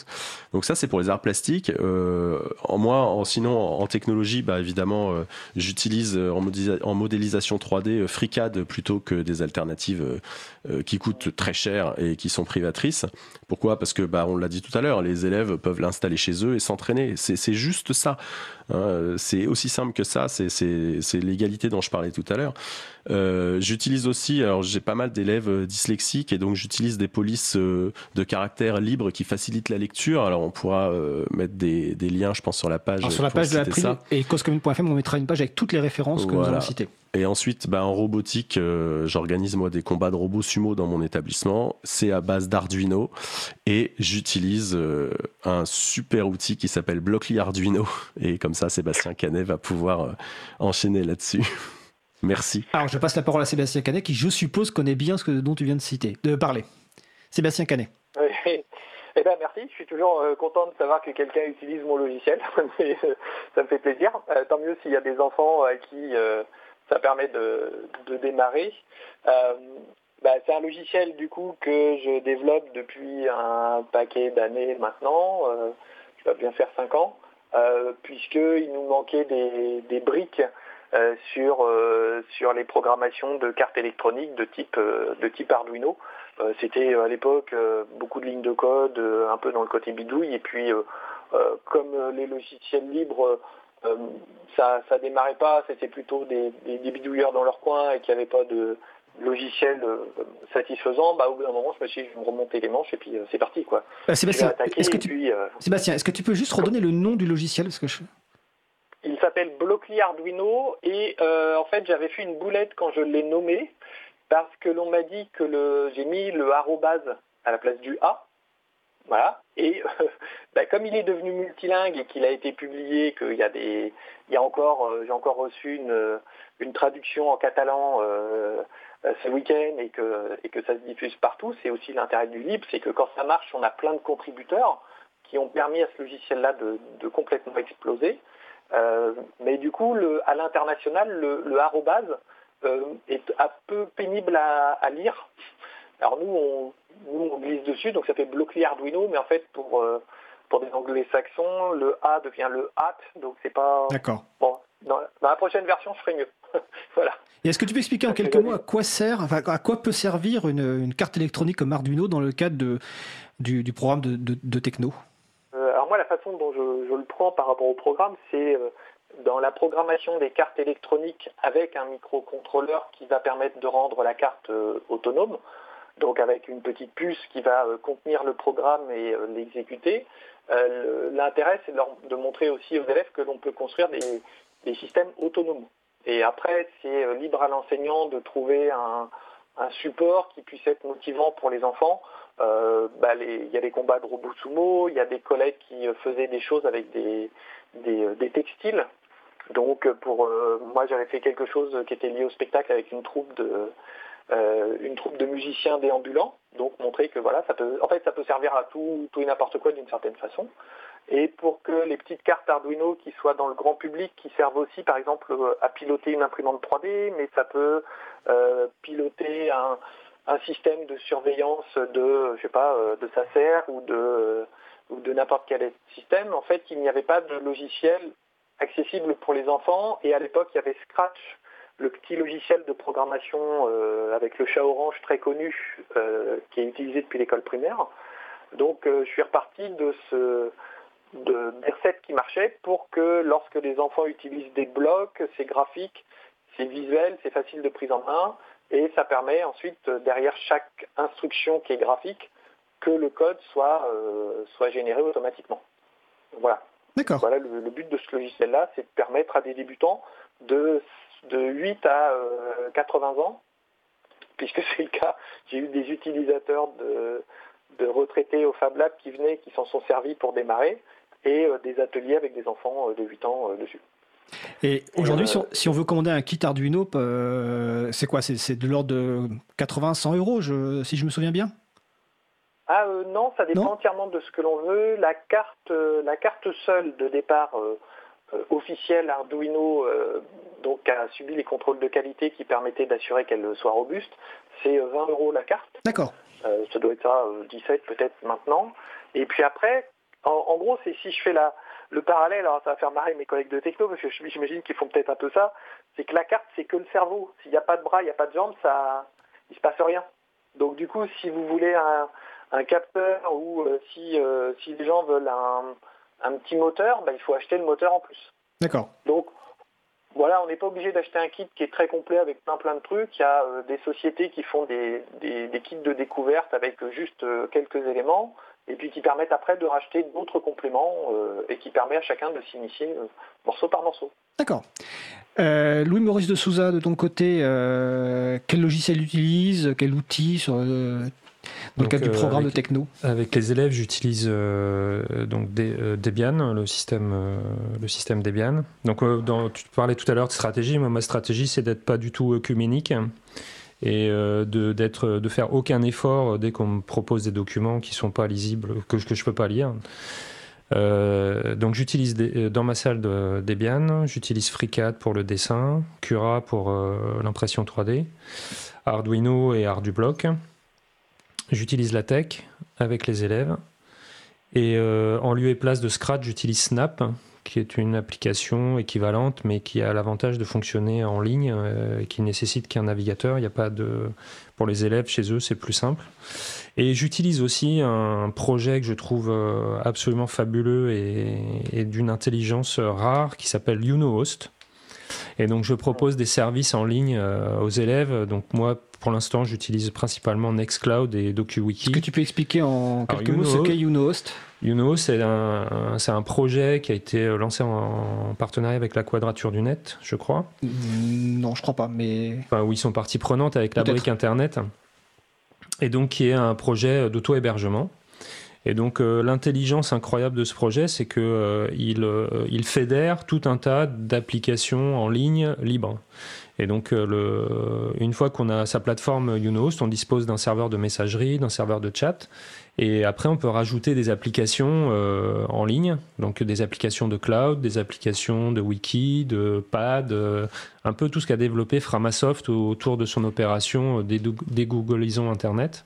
Donc ça, c'est pour les arts plastiques. Euh, en moi, en, sinon, en technologie, bah, évidemment, euh, j'utilise euh, en, modélisation 3D FreeCAD plutôt que des alternatives qui coûtent très cher et qui sont privatrices. Pourquoi? Parce que, bah, on l'a dit tout à l'heure, les élèves peuvent l'installer chez eux et s'entraîner. C'est juste ça. Hein. c'est aussi simple que ça. C'est l'égalité dont je parlais tout à l'heure. Euh, j'utilise aussi, alors j'ai pas mal d'élèves euh, dyslexiques et donc j'utilise des polices euh, de caractère libre qui facilitent la lecture. Alors on pourra mettre des, des, liens, je pense, sur la page.
sur la page de la et causecommune.fm, on mettra une page avec toutes les références que nous avons citées.
Et ensuite, bah, en robotique, j'organise moi des combats de robots sumo dans mon établissement. C'est à base d'Arduino et j'utilise un super outil qui s'appelle Blockly Arduino. Et comme ça, Sébastien Canet va pouvoir enchaîner là-dessus. Merci.
Alors, je passe la parole à Sébastien Canet, qui, je suppose, connaît bien ce que, dont tu viens de citer, de parler. Sébastien Canet.
Oui. Eh ben, merci, je suis toujours euh, content de savoir que quelqu'un utilise mon logiciel, ça me fait plaisir. Euh, tant mieux s'il y a des enfants à qui euh, ça permet de, démarrer. Bah, c'est un logiciel du coup que je développe depuis un paquet d'années maintenant, je vais bien faire 5 ans, puisqu'il nous manquait des briques euh, sur, euh, sur les programmations de cartes électroniques de type, euh, de type Arduino. C'était à l'époque beaucoup de lignes de code, un peu dans le côté bidouille, et puis comme les logiciels libres ça ça démarrait pas, c'était plutôt des, bidouilleurs dans leur coin et qu'il n'y avait pas de logiciel satisfaisant, bah, au bout d'un moment, je me suis dit, je vais me remonter les manches et puis c'est parti. quoi.
Sébastien, est-ce que, tu... Sébastien, est-ce que tu peux juste redonner le nom du logiciel parce que je...
Il s'appelle Blockly Arduino et euh, en fait j'avais fait une boulette quand je l'ai nommé parce que l'on m'a dit que j'ai mis le arrobase à la place du A. Voilà. Et bah, comme il est devenu multilingue et qu'il a été publié, qu'il y a des, il y a encore, euh, j'ai encore reçu une, traduction en catalan euh, ce week-end et que, et que ça se diffuse partout. C'est aussi l'intérêt du libre, c'est que quand ça marche, on a plein de contributeurs qui ont permis à ce logiciel-là de complètement exploser. Euh, mais du coup, à l'international, le, le arrobase euh, est un peu pénible à, lire. Alors nous on, glisse dessus, donc ça fait Blockly Arduino, mais en fait pour, euh, pour des anglo-saxons, le A devient le HAT, donc c'est pas...
D'accord.
Bon, dans, la prochaine version, je ferai mieux. voilà.
Et est-ce que tu peux expliquer en quelques mots à quoi sert, enfin, à quoi peut servir une, carte électronique comme Arduino dans le cadre de, du, programme de, de Techno?
La façon dont je, le prends par rapport au programme, c'est euh, dans la programmation des cartes électroniques avec un microcontrôleur qui va permettre de rendre la carte euh, autonome, donc avec une petite puce qui va euh, contenir le programme et l'exécuter. L'intérêt, c'est de, montrer aussi aux élèves que l'on peut construire des, systèmes autonomes. Et après, c'est libre à l'enseignant de trouver un, support qui puisse être motivant pour les enfants. Euh, bah, il y a les combats de robots sumo, il y a des collègues qui euh, faisaient des choses avec des, des, euh, textiles. Donc pour moi j'avais fait quelque chose qui était lié au spectacle avec une troupe de une troupe de musiciens déambulants, donc montrer que voilà ça peut en fait ça peut servir à tout tout et n'importe quoi d'une certaine façon et pour que les petites cartes Arduino qui soient dans le grand public, qui servent aussi par exemple à piloter une imprimante 3D, mais ça peut euh, piloter un, système de surveillance de, je sais pas, euh, de Sacer ou de, ou de n'importe quel système. En fait, il n'y avait pas de logiciel accessible pour les enfants et à l'époque, il y avait Scratch, le petit logiciel de programmation euh, avec le chat orange très connu qui est utilisé depuis l'école primaire. Donc je suis reparti de ce, de, des recettes qui marchaient pour que lorsque les enfants utilisent des blocs, c'est graphique, c'est visuel, c'est facile de prise en main, et ça permet ensuite, derrière chaque instruction qui est graphique, que le code soit, euh, soit généré automatiquement. Voilà.
D'accord.
Voilà le, but de ce logiciel-là, c'est de permettre à des débutants de, de 8 à 80 euh, ans, puisque c'est le cas, j'ai eu des utilisateurs de, de retraités au Fab Lab qui venaient, qui s'en sont servis pour démarrer, et euh, des ateliers avec des enfants euh, de 8 ans euh, dessus.
Et aujourd'hui, si, on veut commander un kit Arduino, c'est quoi? C'est de l'ordre de 80-100 euros, si je me souviens bien?
Ah non, ça dépend entièrement de ce que l'on veut. La carte, la carte seule de départ officielle Arduino, donc a subi les contrôles de qualité qui permettaient d'assurer qu'elle soit robuste, c'est 20 euros la carte.
D'accord.
ça doit être ça, 17 peut-être maintenant. Et puis après, en, gros, c'est si je fais la, le parallèle, alors ça va faire marrer mes collègues de techno, parce que j'imagine qu'ils font peut-être un peu ça, c'est que la carte, c'est que le cerveau. S'il n'y a pas de bras, il n'y a pas de jambes, ça, il se passe rien. Donc du coup, si vous voulez un, capteur ou euh, si, euh, si les gens veulent un, petit moteur, bah, il faut acheter le moteur en plus.
D'accord.
Donc voilà, on n'est pas obligé d'acheter un kit qui est très complet avec plein plein de trucs. Il y a euh, des sociétés qui font des, des, kits de découverte avec juste quelques éléments et puis qui permettent après de racheter d'autres compléments euh, et qui permet à chacun de s'initier euh, morceau par morceau.
D'accord. Euh, Louis-Maurice de Souza, de ton côté, quel logiciel utilise Quel outil sur, dans le cadre du programme
de
techno?
Avec les élèves, j'utilise donc Debian, le système, le système Debian. Donc, dans, tu parlais tout à l'heure de stratégie. Moi, ma stratégie, c'est d'être pas du tout œcuménique et euh, de, de faire aucun effort dès qu'on me propose des documents qui sont pas lisibles, que, que je peux pas lire. Euh, donc j'utilise euh, dans ma salle de Debian, j'utilise FreeCAD pour le dessin, Cura pour l'impression 3D, Arduino et Ardublok. J'utilise la tech avec les élèves. Et en lieu et place de Scratch, j'utilise Snap qui est une application équivalente, mais qui a l'avantage de fonctionner en ligne euh, et qui nécessite qu'un navigateur. Il n'y a pas de pour les élèves chez eux, c'est plus simple. Et j'utilise aussi un projet que je trouve euh, absolument fabuleux et, d'une intelligence rare qui s'appelle YouKnowHost. Et donc je propose des services en ligne euh, aux élèves. Donc moi, pour l'instant, j'utilise principalement Nextcloud et DocuWiki.
Est-ce que tu peux expliquer en quelques mots ce qu'est YouKnowHost
Youno, c'est un, un, projet qui a été lancé en, partenariat avec la Quadrature du Net, je crois.
Mm, non, je crois pas, mais.
Enfin, où ils sont partie prenante avec la brique Internet. Et donc, qui est un projet d'auto-hébergement. Et donc, euh, l'intelligence incroyable de ce projet, c'est qu'il euh, euh, il fédère tout un tas d'applications en ligne libres. Et donc, le, une fois qu'on a sa plateforme Unost, on dispose d'un serveur de messagerie, d'un serveur de chat. Et après, on peut rajouter des applications euh, en ligne, donc des applications de cloud, des applications de wiki, de pad, euh, un peu tout ce qu'a développé Framasoft autour de son opération euh, des Googleisons Internet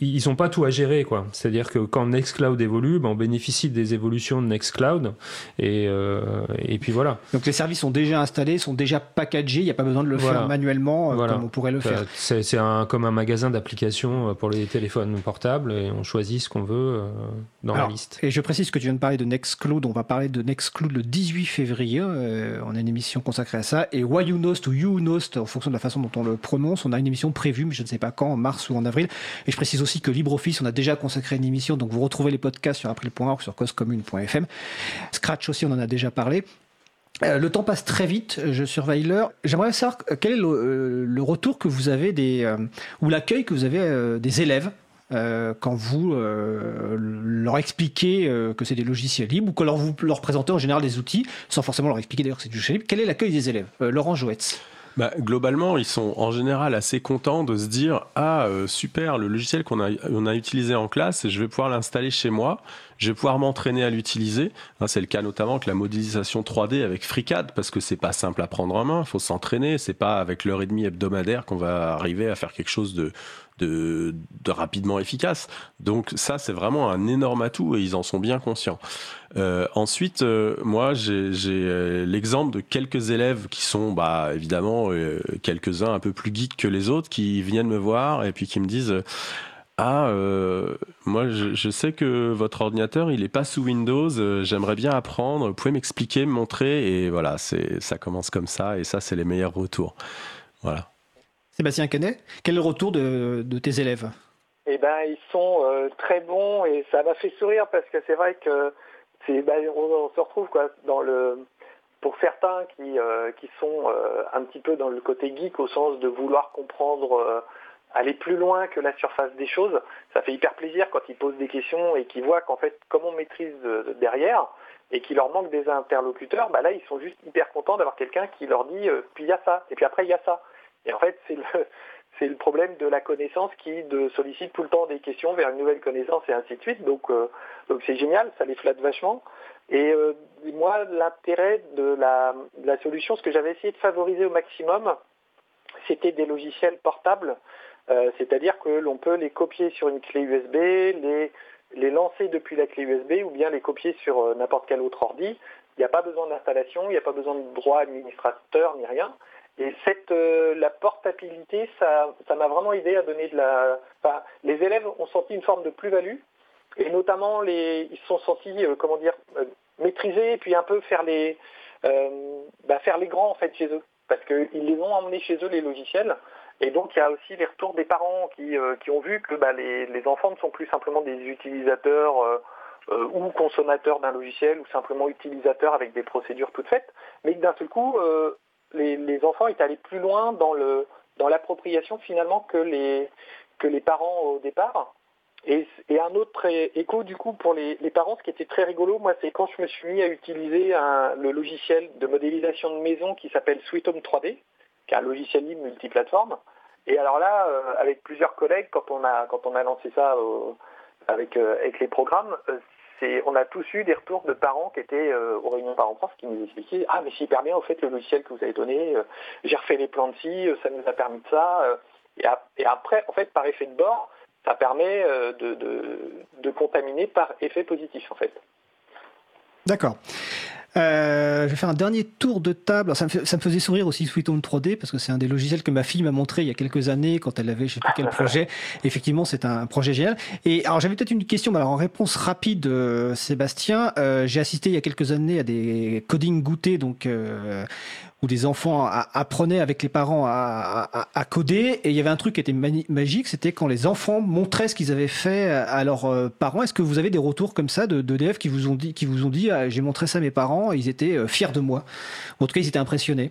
ils n'ont pas tout à gérer, quoi. C'est-à-dire que quand Nextcloud évolue, ben, on bénéficie des évolutions de Nextcloud, et, euh, et puis voilà.
Donc les services sont déjà installés, sont déjà packagés, il n'y a pas besoin de le faire manuellement euh, comme on pourrait le faire.
C'est un, comme un magasin d'applications euh, pour les téléphones portables, et on choisit ce qu'on veut dans la liste.
Et je précise que tu viens de parler de Nextcloud, on va parler de Nextcloud le 18 février, on a une émission consacrée à ça, et Wayunost ou Younost, en fonction de la façon dont on le prononce, on a une émission prévue, mais je ne sais pas quand, en mars ou en avril, et je précise aussi que LibreOffice, on a déjà consacré une émission, donc vous retrouvez les podcasts sur april.org, sur causecommune.fm. Scratch aussi, on en a déjà parlé. Euh, le temps passe très vite, je surveille l'heure. J'aimerais savoir euh, quel est le, euh, retour que vous avez des, ou l'accueil que vous avez des élèves quand vous leur expliquez que c'est des logiciels libres ou que vous leur présentez en général des outils, sans forcément leur expliquer d'ailleurs que c'est du logiciel libre. Quel est l'accueil des élèves? Laurent Joetz
bah, globalement, ils sont en général assez contents de se dire Ah, euh, super, le logiciel qu'on a, utilisé en classe, je vais pouvoir l'installer chez moi, je vais pouvoir m'entraîner à l'utiliser. Hein, c'est le cas notamment avec la modélisation 3D avec FreeCAD, parce que c'est pas simple à prendre en main, il faut s'entraîner, c'est pas avec l'heure et demie hebdomadaire qu'on va arriver à faire quelque chose de, de, de rapidement efficace. Donc, ça, c'est vraiment un énorme atout et ils en sont bien conscients. Euh, ensuite, euh, moi, j'ai euh, l'exemple de quelques élèves qui sont, bah, évidemment, quelques-uns un peu plus geeks que les autres, qui viennent me voir et puis qui me disent. Ah, moi je, sais que votre ordinateur il est pas sous Windows, j'aimerais bien apprendre, vous pouvez m'expliquer, me montrer, et voilà, ça commence comme ça, et ça c'est les meilleurs retours. Voilà.
Sébastien Canet, quel est le retour de, tes élèves?
Eh ben ils sont très bons et ça m'a fait sourire parce que c'est vrai que bah, on, se retrouve quoi dans le pour certains qui, euh, sont euh, un petit peu dans le côté geek au sens de vouloir comprendre, euh, aller plus loin que la surface des choses, ça fait hyper plaisir quand ils posent des questions et qu'ils voient qu'en fait, comme on maîtrise derrière et qu'il leur manque des interlocuteurs, bah là, ils sont juste hyper contents d'avoir quelqu'un qui leur dit, puis il y a ça, et puis après, il y a ça. Et en fait, c'est le, c'est le problème de la connaissance qui de, sollicite tout le temps des questions vers une nouvelle connaissance et ainsi de suite. Donc, euh, donc c'est génial, ça les flatte vachement. Et euh, moi, l'intérêt de la, solution, ce que j'avais essayé de favoriser au maximum, c'était des logiciels portables, euh, c'est-à-dire que l'on peut les copier sur une clé USB, les, les lancer depuis la clé USB ou bien les copier sur n'importe quel autre ordi. Il n'y a pas besoin d'installation, il n'y a pas besoin de droit administrateur ni rien. Et euh, la portabilité, ça, m'a vraiment aidé à donner de la. Les élèves ont senti une forme de plus-value, et notamment ils se sont sentis, euh, comment dire, euh, maîtriser et puis un peu faire les, bah, faire les grands en fait chez eux, parce qu'ils les ont emmenés chez eux les logiciels. Et donc il y a aussi les retours des parents qui, ont vu que bah, les, enfants ne sont plus simplement des utilisateurs ou consommateurs d'un logiciel ou simplement utilisateurs avec des procédures toutes faites, mais d'un seul coup les, enfants étaient allés plus loin dans le dans l'appropriation finalement que les que les parents au départ. Et, un autre écho du coup pour les, parents, ce qui était très rigolo, moi, c'est quand je me suis mis à utiliser le logiciel de modélisation de maison qui s'appelle Sweet Home 3D, qui est un logiciel libre multiplateforme. Et alors là, euh, avec plusieurs collègues, quand on a quand lancé ça avec euh, avec les programmes, on a tous eu des retours de parents qui étaient euh, aux réunions parents-France qui nous expliquaient Ah, mais c'est hyper bien, au fait, le logiciel que vous avez donné, euh, j'ai refait les plans de ci, euh, ça nous a permis de ça. Et, après, en fait, par effet de bord, ça permet de, de contaminer par effet positif, en fait.
D'accord. Euh, je vais faire un dernier tour de table. ça, me ça, me faisait sourire aussi Sweet Home 3D parce que c'est un des logiciels que ma fille m'a montré il y a quelques années quand elle avait je sais plus quel projet. Effectivement, c'est un projet génial. Et alors j'avais peut-être une question, mais alors en réponse rapide, euh, Sébastien, euh, j'ai assisté il y a quelques années à des coding goûtés, donc euh, où des enfants apprenaient avec les parents à, coder. Et il y avait un truc qui était magique, c'était quand les enfants montraient ce qu'ils avaient fait à leurs euh, parents. Est-ce que vous avez des retours comme ça de, de qui vous ont dit, qui vous ont dit, ah, j'ai montré ça à mes parents, ils étaient euh, fiers de moi? en tout cas, ils étaient impressionnés.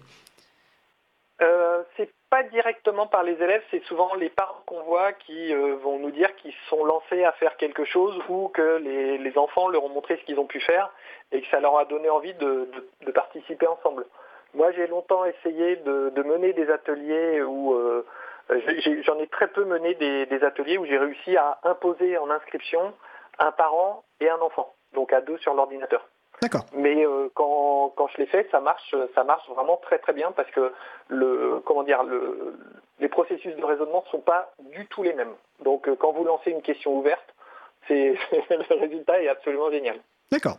Euh, c'est pas directement par les élèves, c'est souvent les parents qu'on voit qui vont nous dire qu'ils sont lancés à faire quelque chose ou que les, enfants leur ont montré ce qu'ils ont pu faire et que ça leur a donné envie de participer ensemble. Moi, j'ai longtemps essayé de, mener des ateliers où euh, j'en ai, très peu mené des, ateliers où j'ai réussi à imposer en inscription un parent et un enfant, donc à deux sur l'ordinateur.
D'accord.
Mais euh, quand, quand, je l'ai fait, ça marche, ça marche vraiment très très bien parce que le, comment dire, le, les processus de raisonnement ne sont pas du tout les mêmes. Donc euh, quand vous lancez une question ouverte, c'est, le résultat est absolument génial.
D'accord.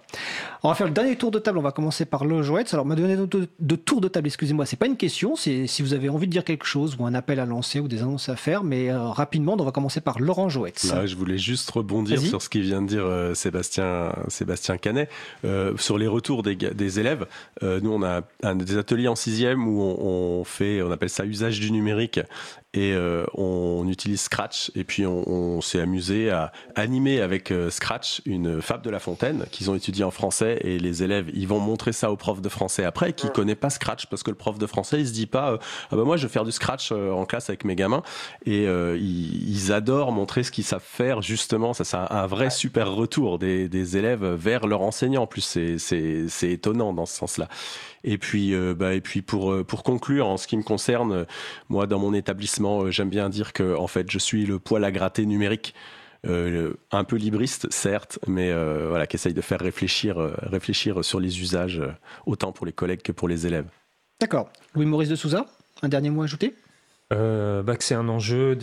On va faire le dernier tour de table. On va commencer par le Joëtz. Alors, ma donné de, tour de table, excusez-moi, c'est pas une question. C'est si vous avez envie de dire quelque chose ou un appel à lancer ou des annonces à faire. Mais euh, rapidement, on va commencer par Laurent Joëtz.
je voulais juste rebondir sur ce qu'il vient de dire euh, Sébastien, Sébastien Canet. Euh, sur les retours des, des élèves, nous, on a un, des ateliers en sixième où on, on, fait, on appelle ça usage du numérique. Et euh, on utilise Scratch et puis on, s'est amusé à animer avec euh, Scratch une fable de La Fontaine qu'ils ont étudié en français et les élèves ils vont montrer ça au prof de français après qui connaît pas Scratch parce que le prof de français il se dit pas euh, ah bah moi je vais faire du Scratch en classe avec mes gamins. Et ils, ils, adorent montrer ce qu'ils savent faire justement. Ça c'est un vrai super retour des, des élèves vers leur enseignant en plus c'est c'est étonnant dans ce sens là et puis, euh, bah, euh, pour conclure, en ce qui me concerne, moi, dans mon établissement, euh, j'aime bien dire que en fait, je suis le poil à gratter numérique. un peu libriste, certes, mais voilà, qui essaye de faire réfléchir, réfléchir sur les usages, autant pour les collègues que pour les élèves.
D'accord. Louis-Maurice de Souza, un dernier mot à ajouter?
Euh, bah, que c'est un enjeu,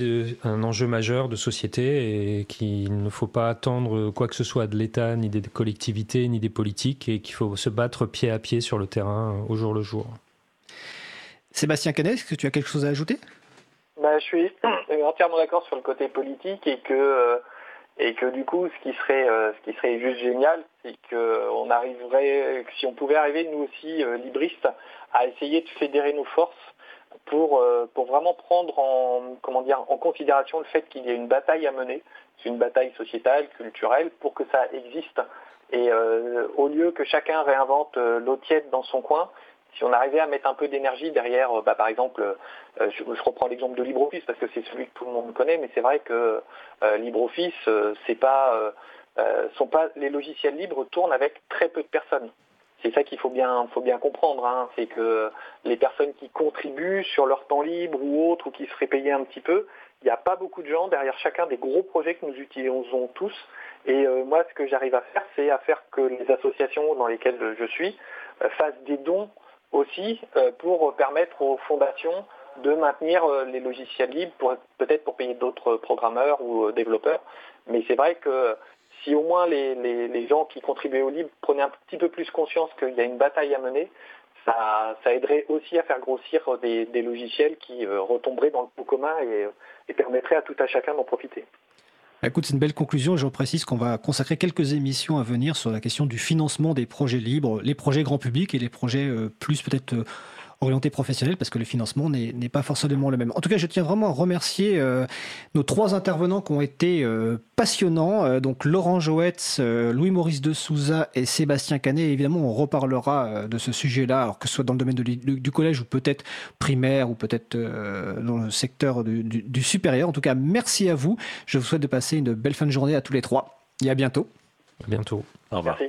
un enjeu majeur de société et qu'il ne faut pas attendre quoi que ce soit de l'État, ni des collectivités, ni des politiques, et qu'il faut se battre pied à pied sur le terrain au jour le jour.
Sébastien Canet, est-ce que tu as quelque chose à ajouter?
Bah, Je suis entièrement d'accord sur le côté politique et que, euh, et que du coup, ce qui serait, euh, ce qui serait juste génial, c'est qu'on arriverait, si on pouvait arriver, nous aussi, libristes, à essayer de fédérer nos forces pour, euh, pour vraiment prendre en, considération le fait qu'il y ait une bataille à mener, c'est une bataille sociétale, culturelle, pour que ça existe. Et euh, au lieu que chacun réinvente euh, l'eau tiède dans son coin, si on arrivait à mettre un peu d'énergie derrière, bah, par exemple, je, reprends l'exemple de LibreOffice parce que c'est celui que tout le monde connaît, mais c'est vrai que LibreOffice, sont pas les logiciels libres tournent avec très peu de personnes. C'est ça qu'il faut bien, comprendre, hein. c'est que les personnes qui contribuent sur leur temps libre ou autre, ou qui seraient payées un petit peu, il n'y a pas beaucoup de gens derrière chacun des gros projets que nous utilisons tous. Et euh, moi, ce que j'arrive à faire, c'est à faire que les associations dans lesquelles je suis euh, fassent des dons aussi euh, pour permettre aux fondations de maintenir les logiciels libres, peut-être pour payer d'autres programmeurs ou développeurs. Mais c'est vrai que si au moins les, gens qui contribuaient au libre prenaient un petit peu plus conscience qu'il y a une bataille à mener, ça, aiderait aussi à faire grossir des, logiciels qui euh, retomberaient dans le pot commun et, et permettraient à tout à chacun d'en profiter.
Écoute, c'est une belle conclusion. Je précise qu'on va consacrer quelques émissions à venir sur la question du financement des projets libres, les projets grand public et les projets euh, plus peut-être euh, orienté professionnel parce que le financement n'est pas forcément le même. En tout cas, je tiens vraiment à remercier euh, nos trois intervenants qui ont été euh, passionnants. Euh, donc Laurent Joetz, Louis-Maurice de Souza et Sébastien Canet. évidemment, on reparlera de ce sujet-là, alors que ce soit dans le domaine du collège ou peut-être primaire ou peut-être dans le secteur du, du, supérieur. En tout cas, merci à vous. Je vous souhaite de passer une belle fin de journée à tous les trois. Et à bientôt.
À bientôt.
Au revoir. Merci.